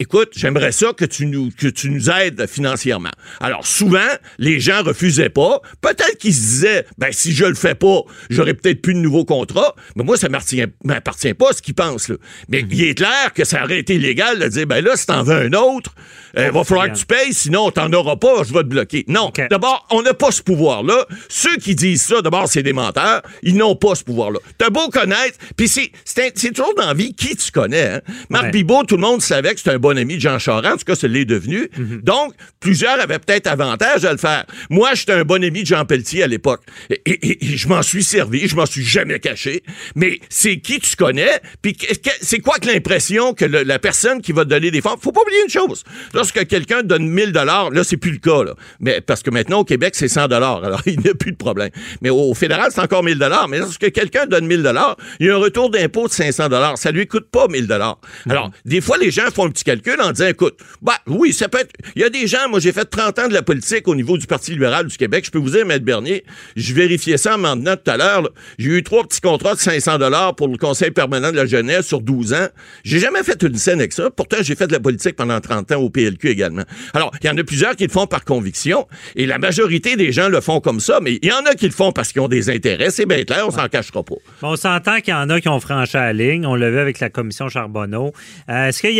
Écoute, j'aimerais ça que tu nous que tu nous aides financièrement. Alors souvent, les gens refusaient pas. Peut-être qu'ils se disaient, ben si je le fais pas, j'aurai peut-être plus de nouveaux contrats. Mais moi, ça m'appartient m'appartient pas ce qu'ils pensent. Là. Mais il est clair que ça aurait été illégal de dire, ben là, si t'en veux un autre, il va falloir que tu payes, sinon t'en auras pas, je vais te bloquer. Non. D'abord, on n'a pas ce pouvoir-là. Ceux qui disent ça, d'abord, c'est des menteurs. Ils n'ont pas ce pouvoir-là. T'as beau connaître, puis c'est toujours dans la vie qui tu connais. Hein? Marc Ouais. Bibot, tout le monde savait que c'était un bon ami de Jean Charest. En tout cas, ça l'est devenu. Donc, plusieurs avaient peut-être avantage à le faire. Moi, j'étais un bon ami de Jean Pelletier à l'époque. Et, et- et je m'en suis servi, je m'en suis jamais caché. Mais c'est qui tu connais, puis c'est quoi que l'impression que le- la personne qui va te donner des fonds... Faut pas oublier une chose. Lorsque quelqu'un donne 1000 dollars, là, c'est plus le cas. Là. Mais parce que maintenant, au Québec, c'est 100 dollars. Alors, il n'y a plus de problème. Mais au, au fédéral, c'est encore 1000 dollars. Mais lorsque quelqu'un donne 1000 dollars, il y a un retour d'impôt de 500 dollars. Ça lui coûte pas 1000 dollars. Alors, des fois, les gens font un petit calcul en disant, écoute, bah oui, ça peut être... Il y a des gens, moi, j'ai fait 30 ans de la politique au niveau du Parti libéral du Québec. Je peux vous dire, Maître Bernier, je vérifiais ça en m'en venant tout à l'heure. J'ai eu trois petits contrats de 500 dollars pour le Conseil permanent de la jeunesse sur 12 ans. J'ai jamais fait une scène avec ça. Pourtant, j'ai fait de la politique pendant 30 ans au PLQ également. Alors, il y en a plusieurs qui le font par conviction et la majorité des gens le font comme ça, mais il y en a qui le font parce qu'ils ont des intérêts. C'est bien clair, on s'en cachera pas. On s'entend qu'il y en a qui ont franchi la ligne. On l'a vu avec la commission Charbonneau. Euh, Est-ce qu'il y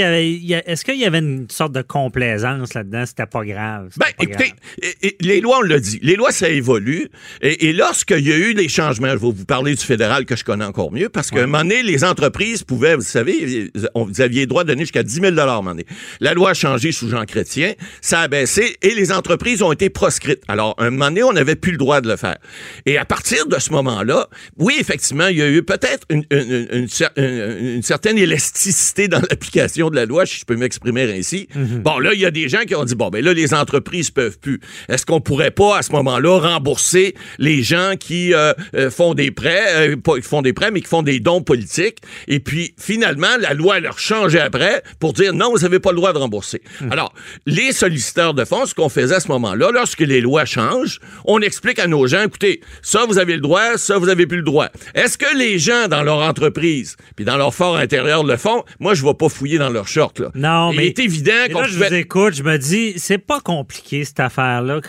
y a- est-ce qu'il y avait une sorte de complaisance là-dedans? C'était pas grave. Ben, écoutez, les lois, on l'a dit. Les lois, ça évolue. Et, lorsqu'il y a eu des changements, je vais vous parler du fédéral que je connais encore mieux, parce qu'à un moment donné, les entreprises pouvaient, vous savez, vous aviez droit de donner jusqu'à 10 000 à un moment donné. La loi a changé sous Jean Chrétien, ça a baissé et les entreprises ont été proscrites. Alors, un moment donné, on n'avait plus le droit de le faire. Et à partir de ce moment-là, oui, effectivement, il y a eu peut-être une, une, certaine élasticité dans l'application de la loi, si je peux m'exprimer ainsi. Mhm. Bon, là, il y a des gens qui ont dit, bon, ben là, les entreprises peuvent plus. Est-ce qu'on pourrait pas, à ce moment-là, rembourser les gens qui euh, euh, font des prêts, euh, pas, qui font des prêts, mais qui font des dons politiques? Et puis, finalement, la loi leur changeait après pour dire, non, vous n'avez pas le droit de rembourser. Mhm. Alors, les solliciteurs de fonds, ce qu'on faisait à ce moment-là, lorsque les lois changent, on explique à nos gens, écoutez, ça, vous avez le droit, ça, vous avez plus le droit. Est-ce que les gens dans leur entreprise, puis dans leur fort intérieur le font? Moi, je vais pas fouiller dans leur short, là. Non, mais. Il est évident qu'on je vous écoute, je me dis, c'est pas compliqué, cette affaire-là.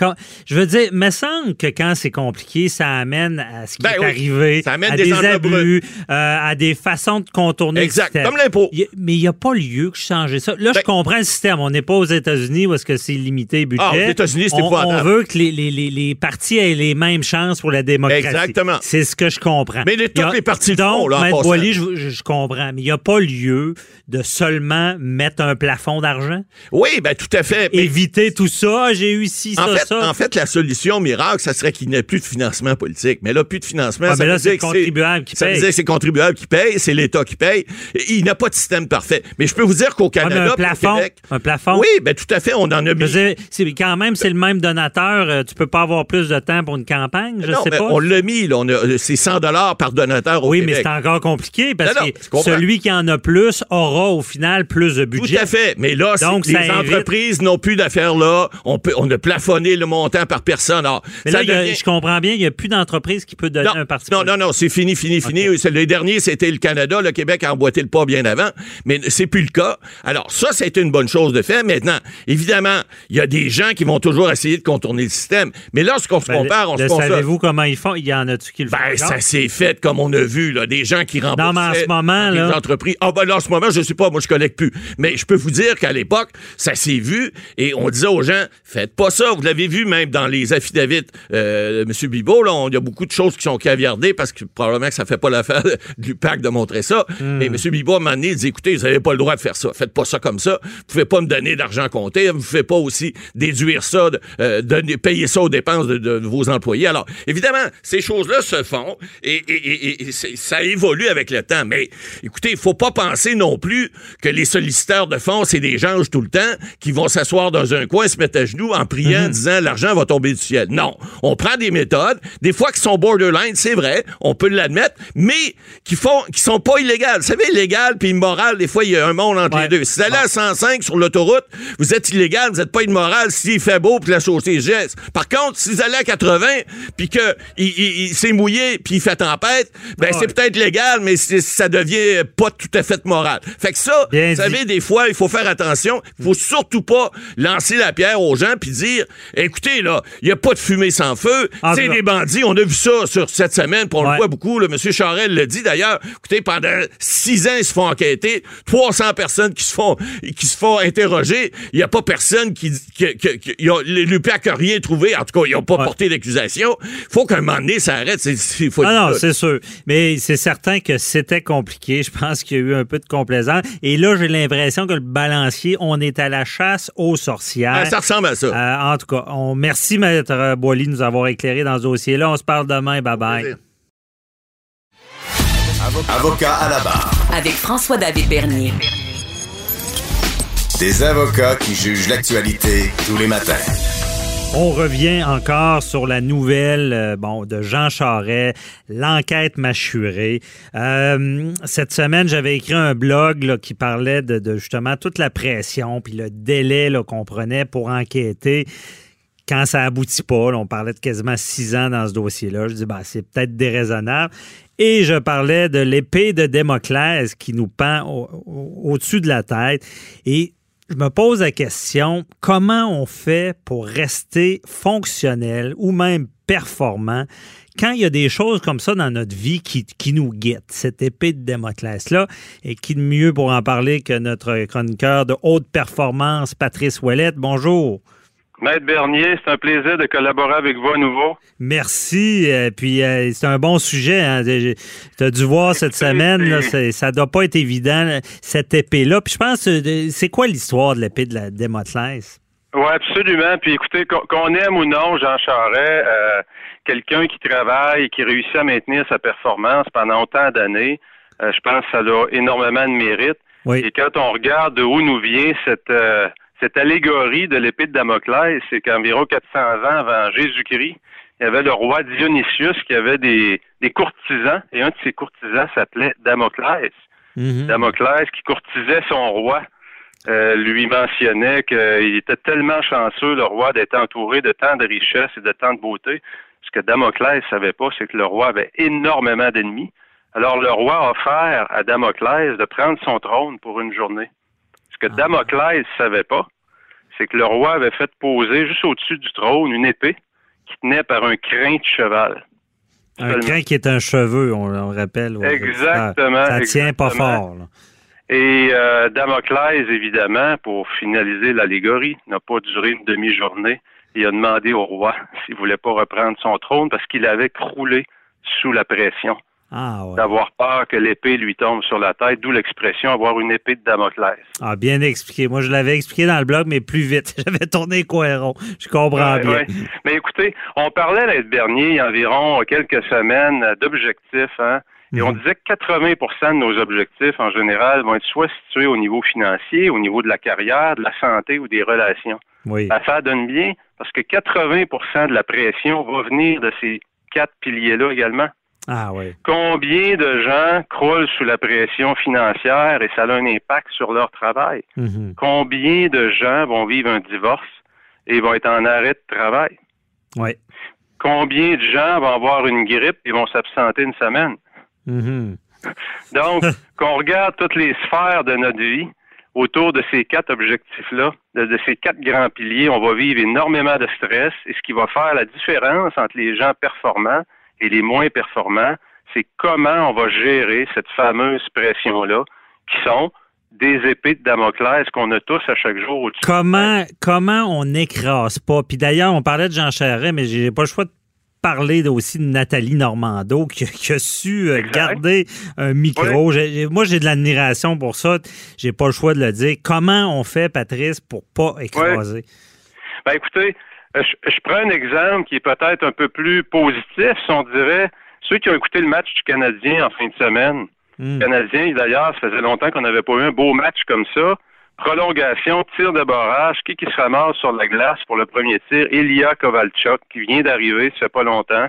Je veux dire, me semble que quand c'est compliqué, ça amène à ce qui ben est arrivé, ça amène à des, abus, euh, à des façons de contourner exact, comme l'impôt. Mais il n'y a pas lieu que je change ça. Là, je ben comprends le système. On n'est pas aux États-Unis où est-ce que c'est limité budget. Ah, aux États-Unis, c'est pas On veut que les, les, les, les, partis aient les mêmes chances pour la démocratie. Exactement. C'est ce que je comprends. Mais les, toutes les partis donc, là, en je, je, comprends. Mais il n'y a pas lieu de seulement mettre un plafond d'argent? Oui, ben tout à fait. Éviter tout ça. J'ai eu ici, en ça, fait, ça. En fait, la solution miracle, ça serait qu'il n'y ait plus de financement politique. Mais là, plus de financement, ah, ça veut dire que c'est contribuable qui paye. Ça veut dire que c'est contribuable qui paye, c'est l'État qui paye. Il n'a pas de système parfait. Mais je peux vous dire qu'au Canada, un plafond, Québec, un plafond. Oui, ben tout à fait, on en a mis. C'est quand même, c'est le même donateur. Euh, tu peux pas avoir plus de temps pour une campagne, je non, sais pas. On l'a mis, là. C'est 100 dollars par donateur au oui, Québec. mais c'est encore compliqué parce que celui qui en a plus aura au final plus de budget. Tout à fait. Mais là, Donc, les entreprises n'ont plus d'affaires là. On, peut, on a plafonné le montant par personne. Alors, mais là, je comprends bien, il n'y a plus d'entreprise qui peut donner un parti. Non, non, non, c'est fini, fini, fini. Le dernier, c'était le Canada. Le Québec a emboîté le pas bien avant. Mais c'est plus le cas. Alors, ça, c'était une bonne chose de faire. Maintenant, évidemment, il y a des gens qui vont toujours essayer de contourner le système. Mais lorsqu'on se ben, compare, on se compare. Savez-vous comment ils font? Il y en a-tu qui le ben, font? ça s'est fait comme on a vu, là, des gens qui remboursaient. Non, mais en ce moment, là. Les entreprises. Ah, ben là, en ce moment, je sais pas, moi, je collecte plus. Mais je peux vous dire qu'à l'époque, ça s'est vu et on disait aux gens, faites pas ça. Vous l'avez vu même dans les affidavits, euh, M. Bibot, là, il y a beaucoup de choses qui sont caviardées parce que probablement que ça fait pas l'affaire du PAC de montrer ça. Hmm. Mais M. Bibot, à un moment donné, dit, écoutez, vous n'avez pas le droit de faire ça. Faites pas ça comme ça. Vous pouvez pas me donner d'argent compté. Vous pouvez pas aussi déduire ça, de, euh, payer ça aux dépenses de, vos employés. Alors, évidemment, ces choses-là se font et, et, et, ça évolue avec le temps. Mais écoutez, il faut pas penser non plus que les solliciteurs de fonds, c'est des gens tout le temps qui vont s'asseoir dans un coin, se mettre à genoux en priant, en mhm. disant l'argent va tomber du ciel. Non. On prend des méthodes, des fois qui sont borderline, c'est vrai, on peut l'admettre, mais qui font, qui sont pas illégales. Vous savez, illégal puis immoral, des fois, il y a un monde entre les deux. Si vous allez à 105 sur l'autoroute, vous êtes illégal, vous n'êtes pas immoral s'il fait beau puis la chaussée geste. Par contre, si vous allez à 80 puis que il, s'est mouillé puis il fait tempête, ben c'est peut-être légal, mais ça devient pas tout à fait moral. Fait que ça, vous savez, des fois, il faut faire attention. Il faut surtout pas lancer la pierre aux gens puis dire, écoutez, là, il n'y a pas de fumée sans feu. Ah, c'est des bandits. On a vu ça sur cette semaine, puis on le voit beaucoup. Le monsieur Charel le dit d'ailleurs. Écoutez, pendant six ans, ils se font enquêter. 300 personnes qui se font, qui se font interroger. Il n'y a pas personne qui, qui, qui, qui l'UPAC n'a rien trouvé. En tout cas, ils n'ont pas porté d'accusation. Il faut qu'un moment donné, ça arrête. C'est, faut ah non, c'est sûr. Mais c'est certain que c'était compliqué. Je pense qu'il y a eu un peu de complaisance. Et là, j'ai l'impression que le balancier, on est à la chasse aux sorcières. Ah, ça ressemble à ça. Euh, en tout cas, on, merci, Maître Boily, de nous avoir éclairé dans ce dossier-là. On se parle demain. Bye-bye. Avocat à la barre. Avec François-David Bernier. Des avocats qui jugent l'actualité tous les matins. On revient encore sur la nouvelle euh, de Jean Charest, l'enquête mâchurée. Euh, cette semaine, j'avais écrit un blog qui parlait de, justement toute la pression puis le délai qu'on prenait pour enquêter quand ça aboutit pas, on parlait de quasiment six ans dans ce dossier-là. Je dis, bah, c'est peut-être déraisonnable. Et je parlais de l'épée de Démoclès qui nous pend au-dessus de la tête. Et je me pose la question, comment on fait pour rester fonctionnel ou même performant. Quand il y a des choses comme ça dans notre vie qui, nous guettent, cette épée de Démoclès-là, et qui de mieux pour en parler que notre chroniqueur de haute performance, Patrice Ouellette? Bonjour. Maître Bernier, c'est un plaisir de collaborer avec vous à nouveau. Merci. Euh, puis euh, c'est un bon sujet. Hein. Tu as dû voir cette semaine, là, ça doit pas être évident, cette épée-là. Puis je pense, euh, c'est quoi l'histoire de l'épée de la Démoclès? Oui, absolument. Puis écoutez, qu'on aime ou non Jean Charest, quelqu'un qui travaille, qui réussit à maintenir sa performance pendant autant d'années, je pense que ça a énormément de mérite. Et quand on regarde de où nous vient cette cette allégorie de l'épée de Damoclès, c'est qu'environ 400 ans avant Jésus-Christ, il y avait le roi Dionysius qui avait des, courtisans, et un de ses courtisans s'appelait Damoclès. Mhm. Damoclès qui courtisait son roi, euh, lui mentionnait qu'il était tellement chanceux, le roi, d'être entouré de tant de richesses et de tant de beauté. Ce que Damoclès savait pas, c'est que le roi avait énormément d'ennemis. Alors le roi a offert à Damoclès de prendre son trône pour une journée. Ce que ah. Damoclès ne savait pas, c'est que le roi avait fait poser juste au-dessus du trône une épée qui tenait par un crin de cheval. Un crin qui est un cheveu, on, rappelle. Exactement. Ça, tient pas fort. Et euh, Damoclès, évidemment, pour finaliser l'allégorie, n'a pas duré une demi-journée. Il a demandé au roi s'il voulait pas reprendre son trône parce qu'il avait croulé sous la pression. Ah, d'avoir peur que l'épée lui tombe sur la tête, d'où l'expression avoir une épée de Damoclès. Ah, bien expliqué. Moi, je l'avais expliqué dans le blog, mais plus vite. J'avais tourné Coiron. Je comprends bien. Mais écoutez, on parlait l'année dernier, il y a environ quelques semaines, d'objectifs, hein, et on mhm. disait que 80% de nos objectifs, en général, vont être soit situés au niveau financier, au niveau de la carrière, de la santé ou des relations. Oui. Ça donne bien parce que 80% de la pression va venir de ces quatre piliers-là également. Ah oui. Combien de gens croulent sous la pression financière et ça a un impact sur leur travail? Mhm. Combien de gens vont vivre un divorce et vont être en arrêt de travail? Oui. Combien de gens vont avoir une grippe et vont s'absenter une semaine? Mhm. Donc, qu'on regarde toutes les sphères de notre vie autour de ces quatre objectifs-là, de, de, ces quatre grands piliers, on va vivre énormément de stress et ce qui va faire la différence entre les gens performants et les moins performants, c'est comment on va gérer cette fameuse pression-là, qui sont des épées de Damoclès qu'on a tous à chaque jour au-dessus. Comment, comment on n'écrase pas? Puis d'ailleurs, on parlait de Jean Charest, mais j'ai pas le choix de parler aussi de Nathalie Normando qui, a su euh, garder un micro. Moi, j'ai de l'admiration pour ça. J'ai pas le choix de le dire. Comment on fait, Patrice, pour pas écraser? Ben, écoutez, je, prends un exemple qui est peut-être un peu plus positif, si on dirait. Ceux qui ont écouté le match du Canadien en fin de semaine. Hmm. Canadien, d'ailleurs, ça faisait longtemps qu'on n'avait pas eu un beau match comme ça. Prolongation, tir de barrage, qui qui se ramasse sur la glace pour le premier tir? Ilya Kovalchuk, qui vient d'arriver, ça fait pas longtemps.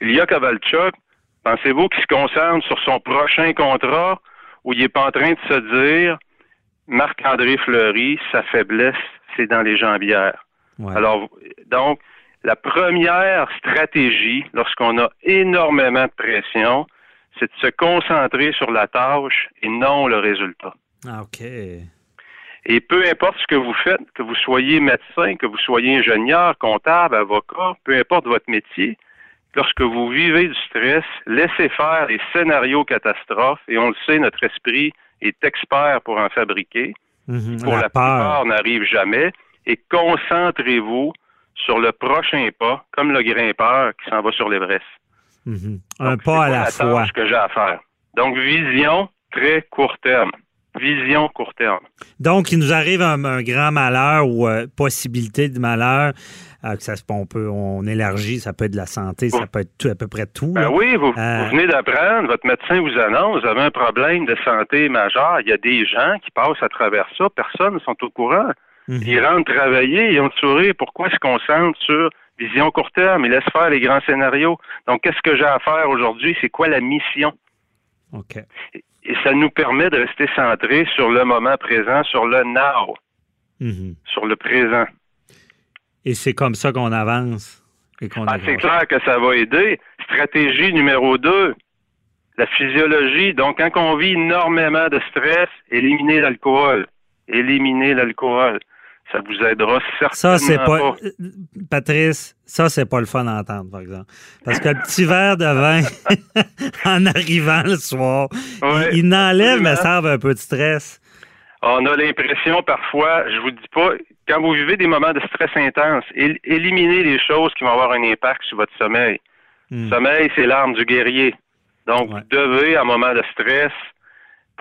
Ilya Kovalchuk, pensez-vous qu'il se concentre sur son prochain contrat ou il n'est pas en train de se dire Marc-André Fleury, sa faiblesse, c'est dans les jambières? Alors, donc, la première stratégie, lorsqu'on a énormément de pression, c'est de se concentrer sur la tâche et non le résultat. Ah, OK. Et peu importe ce que vous faites, que vous soyez médecin, que vous soyez ingénieur, comptable, avocat, peu importe votre métier, lorsque vous vivez du stress, laissez faire les scénarios catastrophes, et on le sait, notre esprit est expert pour en fabriquer. Mhm, pour la, la plupart, n'arrive jamais et concentrez-vous sur le prochain pas, comme le grimpeur qui s'en va sur l'Everest. Mhm. Un pas à la, fois. que j'ai à faire. Donc, vision très court terme. Vision court terme. Donc, il nous arrive un, grand malheur ou euh, possibilité de malheur. Euh, que ça, on peut, on élargit, ça peut être de la santé, ça peut être à peu près tout. Ben oui, vous, euh, vous venez d'apprendre, votre médecin vous annonce, vous avez un problème de santé majeur. Il y a des gens qui passent à travers ça, personne ne sont au courant. Mhm. Ils rentrent travailler, ils ont le sourire. Pourquoi se concentrent sur vision court terme? Ils laissent faire les grands scénarios. Donc, qu'est-ce que j'ai à faire aujourd'hui? C'est quoi la mission? OK. Et ça nous permet de rester centré sur le moment présent, sur le now, mhm. sur le présent. Et c'est comme ça qu'on avance. Ah, c'est clair que ça va aider. Stratégie numéro deux, la physiologie. Donc, quand on vit énormément de stress, éliminer l'alcool éliminer l'alcool. Ça vous aidera certainement Ça, c'est pas. pas. euh, Patrice, ça, c'est pas le fun à entendre, par exemple. Parce que le petit verre de vin, en arrivant le soir, Ouais, il, il n'enlève, mais absolument. ça un peu de stress. On a l'impression parfois, je vous dis pas, quand vous vivez des moments de stress intense, él- éliminez les choses qui vont avoir un impact sur votre sommeil. Hmm. Sommeil, c'est l'arme du guerrier. Donc, Ouais. vous devez, à un moment de stress,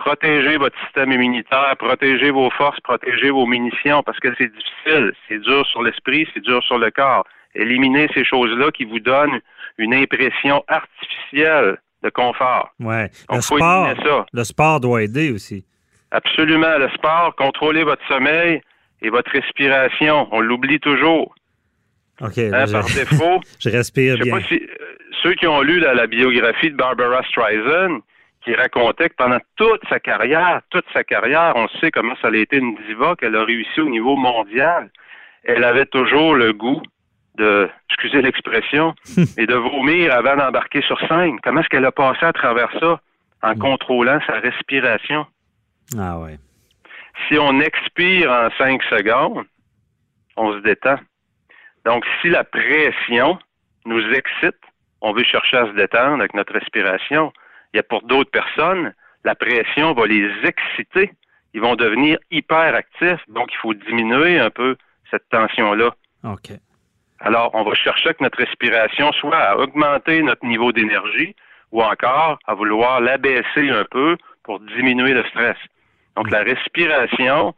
protéger votre système immunitaire, protéger vos forces, protéger vos munitions, parce que c'est difficile. C'est dur sur l'esprit, c'est dur sur le corps. Éliminez ces choses-là qui vous donnent une impression artificielle de confort. Ouais. Donc, Le sport, ça. le sport doit aider aussi. Absolument. Le sport, contrôlez votre sommeil et votre respiration. On l'oublie toujours. OK. hein, je, par défaut, je respire je sais bien. pas si euh, ceux qui ont lu la, la biographie de Barbara Streisand, qui racontait que pendant toute sa carrière, toute sa carrière, on sait comment ça a été une diva, qu'elle a réussi au niveau mondial. Elle avait toujours le goût de, excusez l'expression, et de vomir avant d'embarquer sur scène. Comment est-ce qu'elle a passé à travers ça? En contrôlant sa respiration? Ah ouais. Si on expire en 5 secondes, on se détend. Donc, si la pression nous excite, on veut chercher à se détendre avec notre respiration. Il y a pour d'autres personnes, la pression va les exciter. Ils vont devenir hyperactifs. Donc, il faut diminuer un peu cette tension-là. OK. Alors, on va chercher que notre respiration soit à augmenter notre niveau d'énergie ou encore à vouloir l'abaisser un peu pour diminuer le stress. Donc, la respiration,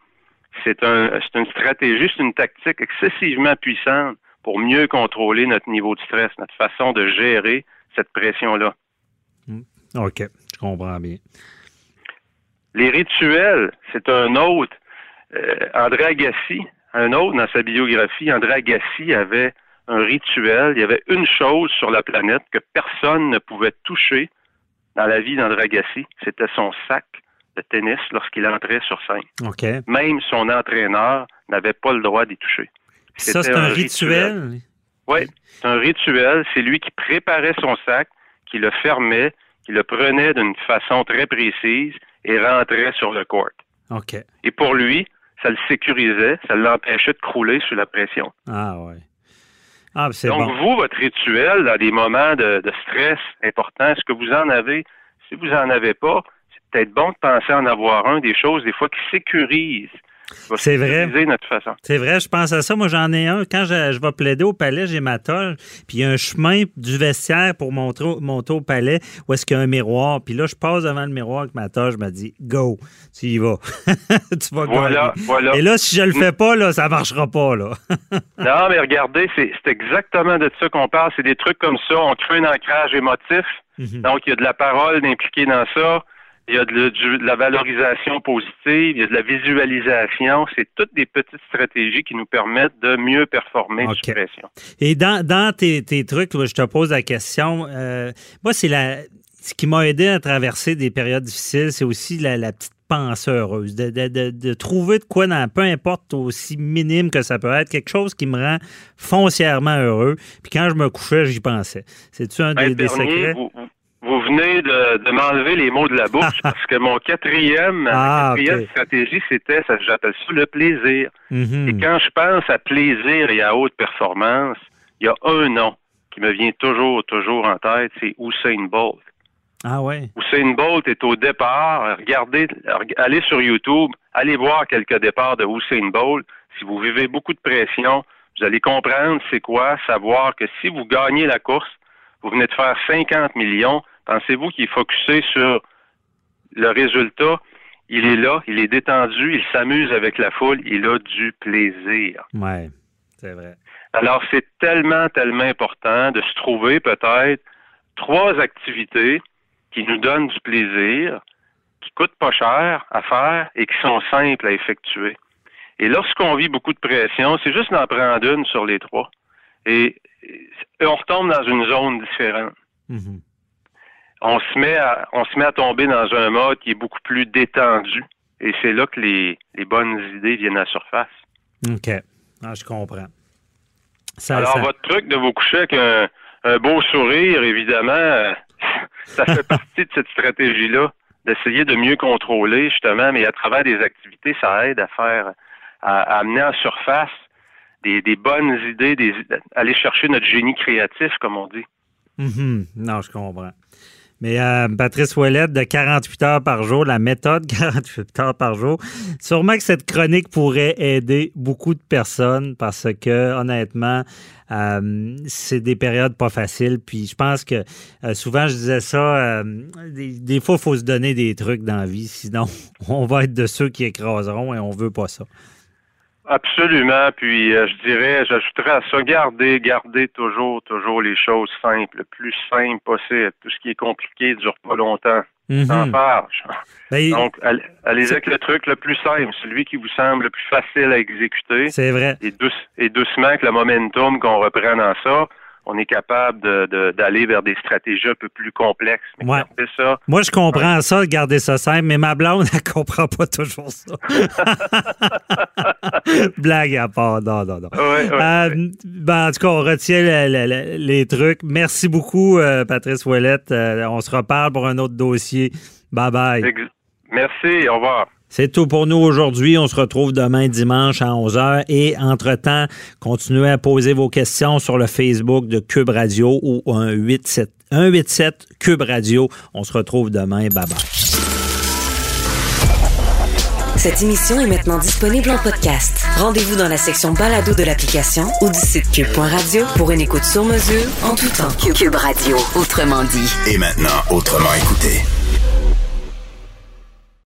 c'est un, c'est une stratégie, c'est une tactique excessivement puissante pour mieux contrôler notre niveau de stress, notre façon de gérer cette pression-là. OK. Je comprends bien. Les rituels, c'est un autre. Euh, André Agassi, un autre dans sa biographie, André Agassi avait un rituel. Il y avait une chose sur la planète que personne ne pouvait toucher dans la vie d'André Agassi. C'était son sac de tennis lorsqu'il entrait sur scène. OK. Même son entraîneur n'avait pas le droit d'y toucher. Ça, c'est un, un rituel? Oui, c'est un rituel. C'est lui qui préparait son sac, qui le fermait, qui le prenait d'une façon très précise et rentrait sur le court. OK. Et pour lui, ça le sécurisait, ça l'empêchait de crouler sous la pression. Ah ouais. Ah, Donc, bon. vous, votre rituel, dans des moments de, de stress importants, est-ce que vous en avez? Si vous en avez pas, c'est peut-être bon de penser en avoir un, des choses, des fois, qui sécurisent. C'est vrai. sécuriser notre façon. C'est vrai, je pense à ça. Moi, j'en ai un. Quand je, je vais plaider au palais, j'ai ma tolle. Puis il y a un chemin du vestiaire pour monter, au- monter au palais où est-ce qu'il y a un miroir. Puis là, je passe devant le miroir avec ma tolle. Je me dis, go, tu y vas. tu vas Voilà, gagner. voilà. Et là, si je le fais pas, là, ça marchera pas. Là. Non, mais regardez, c'est exactement de ça qu'on parle. C'est des trucs comme ça. On crée un ancrage émotif. Mhm. Donc, il y a de la parole d'impliquer dans ça. Il y a de, le- du- de la valorisation positive. Il y a de la visualisation. C'est toutes des petites stratégies qui nous permettent de mieux performer OK. sous pression. Et dans, dans tes, tes trucs, je te pose la question. euh, moi, c'est la. Ce qui m'a aidé à traverser des périodes difficiles, c'est aussi la, la petite pensée heureuse. De, de- de- de trouver de quoi, dans, peu importe aussi minime que ça peut être, quelque chose qui me rend foncièrement heureux. Puis quand je me couchais, j'y pensais. C'est-tu un des, secrets? vous venez de, de m'enlever les mots de la bouche parce que mon quatrième, Ah, quatrième stratégie, c'était, ça, j'appelle ça le plaisir. Mhm. Et quand je pense à plaisir et à haute performance, il y a un nom qui me vient toujours, toujours en tête, c'est Usain Bolt. Ah ouais. Usain Bolt est au départ. Regardez, reg- allez sur YouTube, allez voir quelques départs de Usain Bolt. Si vous vivez beaucoup de pression, vous allez comprendre c'est quoi, savoir que si vous gagnez la course, vous venez de faire 50 millions. Pensez-vous qu'il est focusé sur le résultat? Il est là, il est détendu, il s'amuse avec la foule, il a du plaisir. Ouais. C'est vrai. Alors, c'est tellement, tellement important de se trouver peut-être trois activités qui nous donnent du plaisir, qui coûtent pas cher à faire et qui sont simples à effectuer. Et lorsqu'on vit beaucoup de pression, c'est juste d'en prendre une sur les trois. Et, on retombe dans une zone différente. Mhm. On se met à, on se met à tomber dans un mode qui est beaucoup plus détendu. Et c'est là que les, les bonnes idées viennent à la surface. OK. Ah, je comprends. Ça, Alors, ça- votre truc de vous coucher avec un, un beau sourire, évidemment, euh, ça fait partie de cette stratégie-là, d'essayer de mieux contrôler, justement, mais à travers des activités, ça aide à faire à, amener en surface des, bonnes idées, des, aller chercher notre génie créatif, comme on dit. Mm-hmm. Non, je comprends. Mais euh, Patrice Ouellette, de 48 heures par jour, la méthode 48 heures par jour, sûrement que cette chronique pourrait aider beaucoup de personnes parce que, honnêtement, euh, c'est des périodes pas faciles. Puis je pense que euh, souvent, je disais ça, des, fois, il faut se donner des trucs dans la vie, sinon on va être de ceux qui écraseront et on veut pas ça. Absolument. Puis euh, je dirais, j'ajouterais à ça, garder, garder toujours, toujours les choses simples, le plus simple possible. Tout ce qui est compliqué ne dure pas longtemps. Mm Donc, allez, avec le truc le plus simple, celui qui vous semble le plus facile à exécuter. C'est vrai. Et, et doucement, avec le momentum qu'on reprend dans ça, on est capable d'aller vers des stratégies un peu plus complexes. ça, Moi, je comprends ça, garder ça simple, mais ma blonde, elle comprend pas toujours ça. Blague à part, non, non, non. Euh, ben, en tout cas, on retient les trucs. Merci beaucoup, euh, Patrice Ouellette. Euh, on se reparle pour un autre dossier. Bye bye. Merci, au revoir. C'est tout pour nous aujourd'hui. On se retrouve demain dimanche à 11h. Et entre-temps, continuez à poser vos questions sur le Facebook de Cube Radio ou 187, 187 Cube Radio. On se retrouve demain. Bye bye. Cette émission est maintenant disponible en podcast. Rendez-vous dans la section balado de l'application ou du site cube.radio pour une écoute sur mesure en tout temps. Cube Radio, autrement dit. Et maintenant, autrement écouté.